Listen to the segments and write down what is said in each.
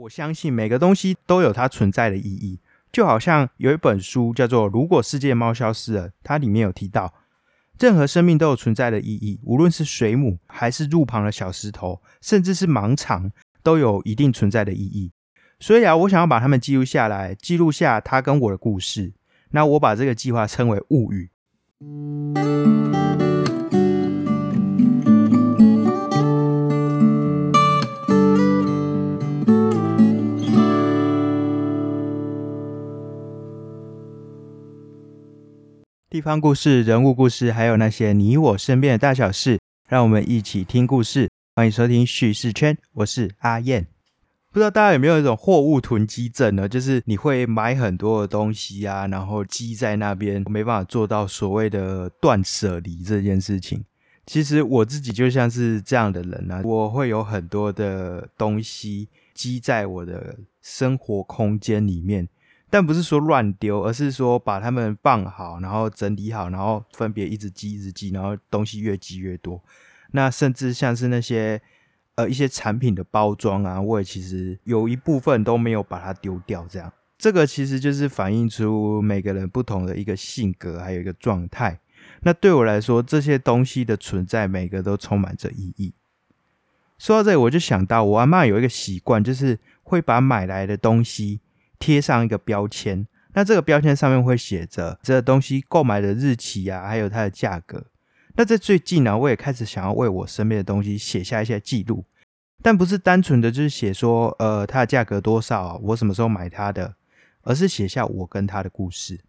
我相信每个东西都有它存在的意义，就好像有一本书叫做《如果世界猫消失了》，它里面有提到，任何生命都有存在的意义，无论是水母，还是路旁的小石头，甚至是盲肠，都有一定存在的意义。所以啊，我想要把它们记录下来，记录下它跟我的故事。那我把这个计划称为物语。地方故事、人物故事，还有那些你我身边的大小事，让我们一起听故事。欢迎收听叙事圈，我是阿燕。不知道大家有没有一种货物囤积症呢？就是你会买很多的东西啊，然后积在那边，没办法做到所谓的断舍离这件事情。其实我自己就像是这样的人啊，我会有很多的东西积在我的生活空间里面。但不是说乱丢，而是说把它们放好，然后整理好，然后分别一直积一直积，然后东西越积越多。那甚至像是那些呃一些产品的包装啊，我也其实有一部分都没有把它丢掉。这样，这个其实就是反映出每个人不同的一个性格，还有一个状态。那对我来说，这些东西的存在，每个都充满着意义。说到这里，我就想到我阿妈有一个习惯，就是会把买来的东西。贴上一个标签，那这个标签上面会写着这东西购买的日期啊，还有它的价格。那在最近呢，我也开始想要为我身边的东西写下一些记录，但不是单纯的就是写说，呃，它的价格多少，我什么时候买它的，而是写下我跟它的故事。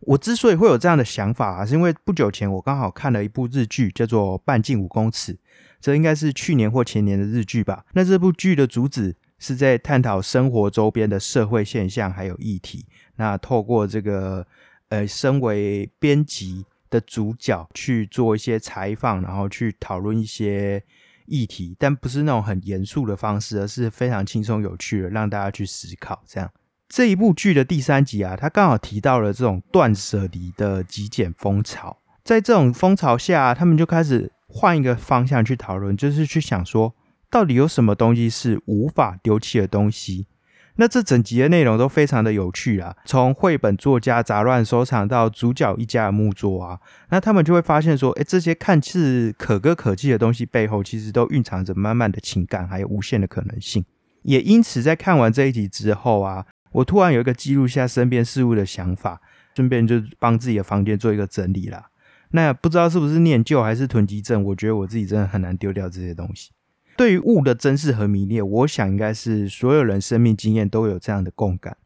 我之所以会有这样的想法啊，是因为不久前我刚好看了一部日剧，叫做《半径五公尺》，这应该是去年或前年的日剧吧。那这部剧的主旨。是在探讨生活周边的社会现象还有议题。那透过这个呃，身为编辑的主角去做一些采访，然后去讨论一些议题，但不是那种很严肃的方式，而是非常轻松有趣的，让大家去思考。这样这一部剧的第三集啊，他刚好提到了这种断舍离的极简风潮。在这种风潮下，他们就开始换一个方向去讨论，就是去想说。到底有什么东西是无法丢弃的东西？那这整集的内容都非常的有趣啊！从绘本作家杂乱收藏到主角一家的木作啊，那他们就会发现说，哎，这些看似可歌可泣的东西背后，其实都蕴藏着满满的情感，还有无限的可能性。也因此，在看完这一集之后啊，我突然有一个记录下身边事物的想法，顺便就帮自己的房间做一个整理啦。那不知道是不是念旧还是囤积症？我觉得我自己真的很难丢掉这些东西。对于物的珍视和迷恋，我想应该是所有人生命经验都有这样的共感。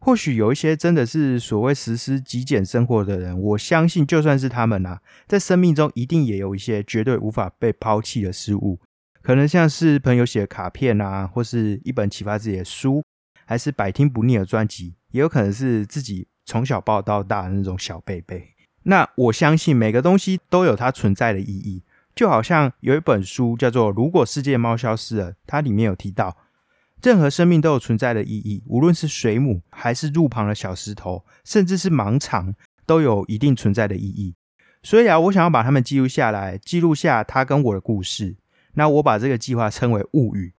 或许有一些真的是所谓实施极简生活的人，我相信就算是他们啊，在生命中一定也有一些绝对无法被抛弃的事物，可能像是朋友写的卡片啊，或是一本启发自己的书，还是百听不腻的专辑，也有可能是自己从小抱到大的那种小贝贝。那我相信每个东西都有它存在的意义。就好像有一本书叫做《如果世界猫消失了》，它里面有提到，任何生命都有存在的意义，无论是水母，还是路旁的小石头，甚至是盲肠，都有一定存在的意义。所以啊，我想要把它们记录下来，记录下它跟我的故事。那我把这个计划称为“物语”，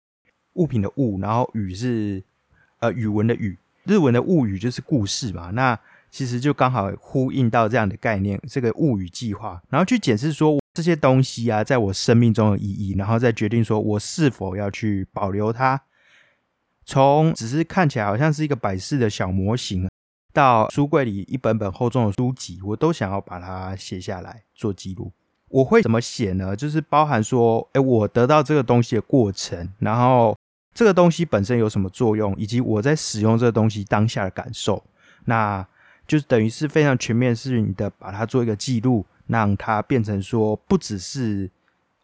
物品的物，然后语是呃语文的语，日文的物语就是故事嘛。那其实就刚好呼应到这样的概念，这个物语计划，然后去检视说。这些东西啊，在我生命中的意义，然后再决定说我是否要去保留它。从只是看起来好像是一个摆饰的小模型，到书柜里一本本厚重的书籍，我都想要把它写下来做记录。我会怎么写呢？就是包含说，哎，我得到这个东西的过程，然后这个东西本身有什么作用，以及我在使用这个东西当下的感受。那就是等于是非常全面是你的把它做一个记录。让它变成说，不只是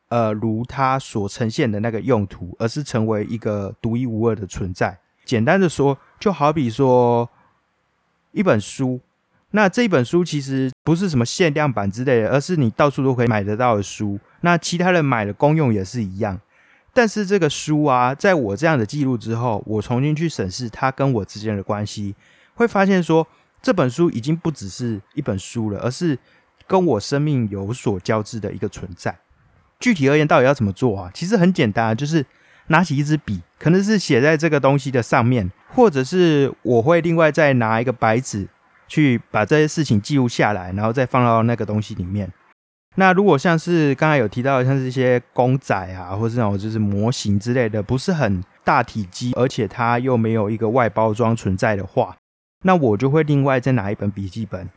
呃如它所呈现的那个用途，而是成为一个独一无二的存在。简单的说，就好比说一本书，那这一本书其实不是什么限量版之类的，而是你到处都可以买得到的书。那其他人买的功用也是一样。但是这个书啊，在我这样的记录之后，我重新去审视它跟我之间的关系，会发现说，这本书已经不只是一本书了，而是。跟我生命有所交织的一个存在。具体而言，到底要怎么做啊？其实很简单啊，就是拿起一支笔，可能是写在这个东西的上面，或者是我会另外再拿一个白纸去把这些事情记录下来，然后再放到那个东西里面。那如果像是刚才有提到，像是一些公仔啊，或者那种就是模型之类的，不是很大体积，而且它又没有一个外包装存在的话，那我就会另外再拿一本笔记本，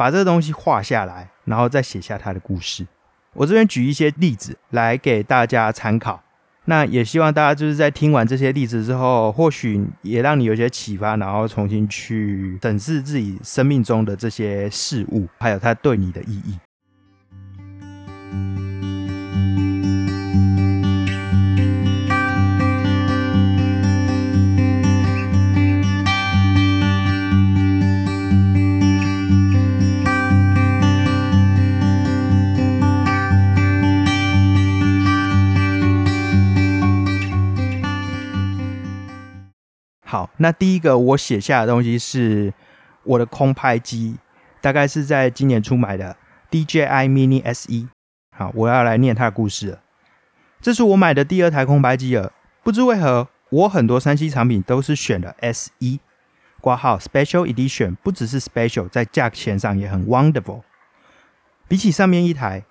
把这个东西画下来，然后再写下他的故事。我这边举一些例子来给大家参考。那也希望大家就是在听完这些例子之后，或许也让你有些启发，然后重新去审视自己生命中的这些事物，还有它对你的意义。那第一个我写下的东西是我的空拍机，大概是在今年初买的 DJI Mini SE。好，我要来念它的故事了。这是我买的第二台空拍机了，不知为何，我很多三 C 产品都是选的 SE 挂号 Special Edition，不只是 Special，在价钱上也很 Wonderful。比起上面一台，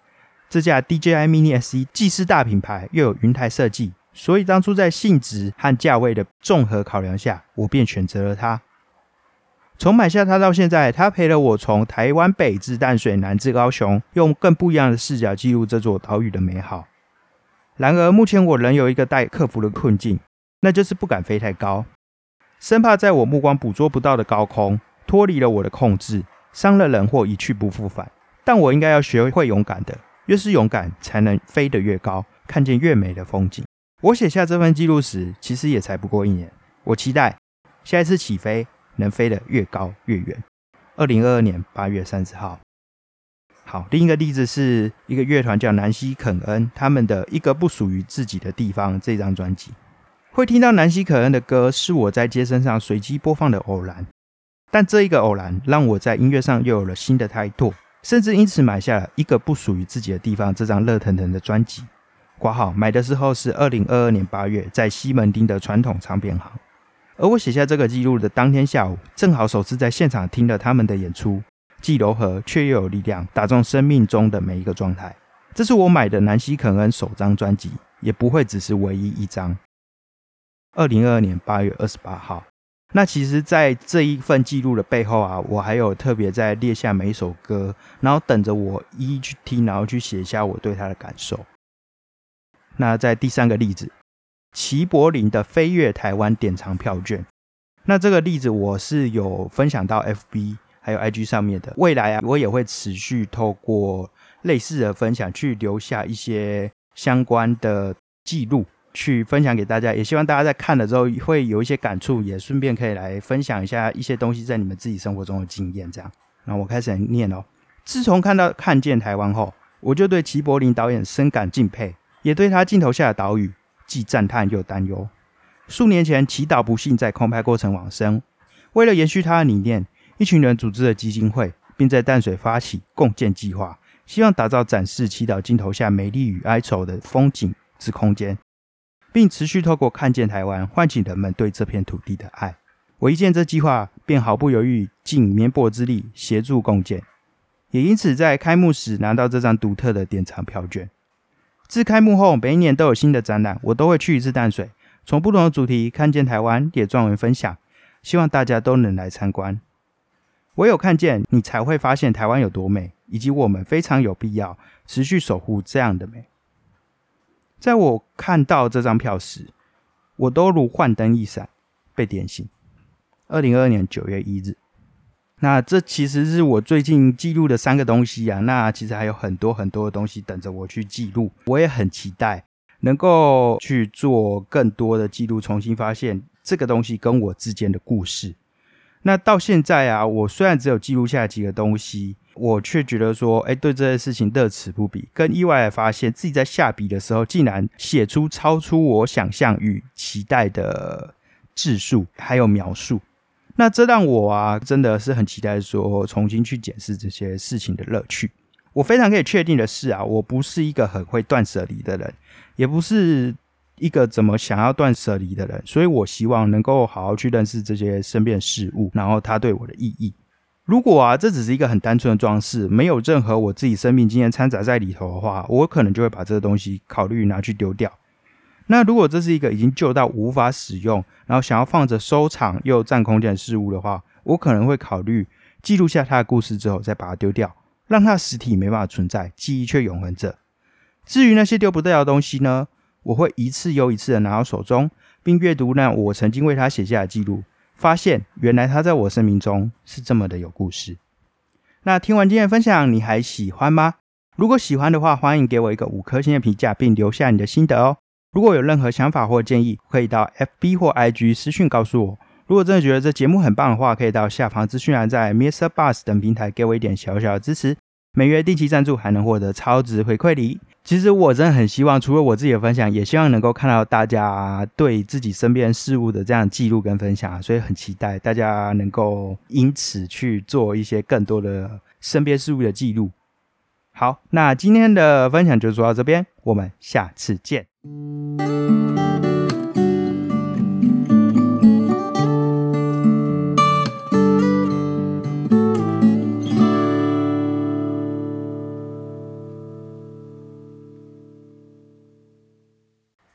这架 DJI Mini SE 既是大品牌，又有云台设计。所以当初在性质和价位的综合考量下，我便选择了它。从买下它到现在，它陪了我从台湾北至淡水，南至高雄，用更不一样的视角记录这座岛屿的美好。然而，目前我仍有一个待克服的困境，那就是不敢飞太高，生怕在我目光捕捉不到的高空脱离了我的控制，伤了人或一去不复返。但我应该要学会勇敢的，越是勇敢，才能飞得越高，看见越美的风景。我写下这份记录时，其实也才不过一年。我期待下一次起飞能飞得越高越远。二零二二年八月三十号。好，另一个例子是一个乐团叫南希肯恩，他们的一个不属于自己的地方这张专辑。会听到南希肯恩的歌，是我在街身上随机播放的偶然。但这一个偶然，让我在音乐上又有了新的开拓，甚至因此买下了一个不属于自己的地方这张热腾腾的专辑。挂号买的时候是二零二二年八月，在西门町的传统唱片行。而我写下这个记录的当天下午，正好首次在现场听了他们的演出，既柔和却又有力量，打中生命中的每一个状态。这是我买的南希肯恩首张专辑，也不会只是唯一一张。二零二二年八月二十八号，那其实，在这一份记录的背后啊，我还有特别在列下每一首歌，然后等着我一一去听，然后去写下我对他的感受。那在第三个例子，齐柏林的飞越台湾典藏票券。那这个例子我是有分享到 FB 还有 IG 上面的。未来啊，我也会持续透过类似的分享，去留下一些相关的记录，去分享给大家。也希望大家在看了之后会有一些感触，也顺便可以来分享一下一些东西在你们自己生活中的经验。这样，那我开始念哦。自从看到看见台湾后，我就对齐柏林导演深感敬佩。也对他镜头下的岛屿既赞叹又担忧。数年前，祈祷不幸在空拍过程往生。为了延续他的理念，一群人组织了基金会，并在淡水发起共建计划，希望打造展示祈祷镜头下美丽与哀愁的风景之空间，并持续透过看见台湾，唤起人们对这片土地的爱。我一见这计划，便毫不犹豫，尽绵薄之力协助共建，也因此在开幕时拿到这张独特的典藏票券。自开幕后，每一年都有新的展览，我都会去一次淡水，从不同的主题看见台湾，也撰文分享，希望大家都能来参观。唯有看见，你才会发现台湾有多美，以及我们非常有必要持续守护这样的美。在我看到这张票时，我都如幻灯一闪，被点醒。二零二二年九月一日。那这其实是我最近记录的三个东西啊。那其实还有很多很多的东西等着我去记录。我也很期待能够去做更多的记录，重新发现这个东西跟我之间的故事。那到现在啊，我虽然只有记录下几个东西，我却觉得说，哎，对这件事情乐此不疲。更意外的发现自己在下笔的时候，竟然写出超出我想象与期待的字数，还有描述。那这让我啊，真的是很期待说重新去检视这些事情的乐趣。我非常可以确定的是啊，我不是一个很会断舍离的人，也不是一个怎么想要断舍离的人，所以我希望能够好好去认识这些身边的事物，然后它对我的意义。如果啊，这只是一个很单纯的装饰，没有任何我自己生命经验掺杂在里头的话，我可能就会把这个东西考虑拿去丢掉。那如果这是一个已经旧到无法使用，然后想要放着收藏又占空间的事物的话，我可能会考虑记录下它的故事之后再把它丢掉，让它实体没办法存在，记忆却永恒着。至于那些丢不掉的东西呢，我会一次又一次的拿到手中，并阅读那我曾经为它写下的记录。发现原来它在我生命中是这么的有故事。那听完今天的分享，你还喜欢吗？如果喜欢的话，欢迎给我一个五颗星的评价，并留下你的心得哦。如果有任何想法或建议，可以到 FB 或 IG 私讯告诉我。如果真的觉得这节目很棒的话，可以到下方资讯栏在 Mr. Bus 等平台给我一点小小的支持。每月定期赞助，还能获得超值回馈礼。其实我真的很希望，除了我自己的分享，也希望能够看到大家对自己身边事物的这样记录跟分享，所以很期待大家能够因此去做一些更多的身边事物的记录。好，那今天的分享就做到这边，我们下次见。Música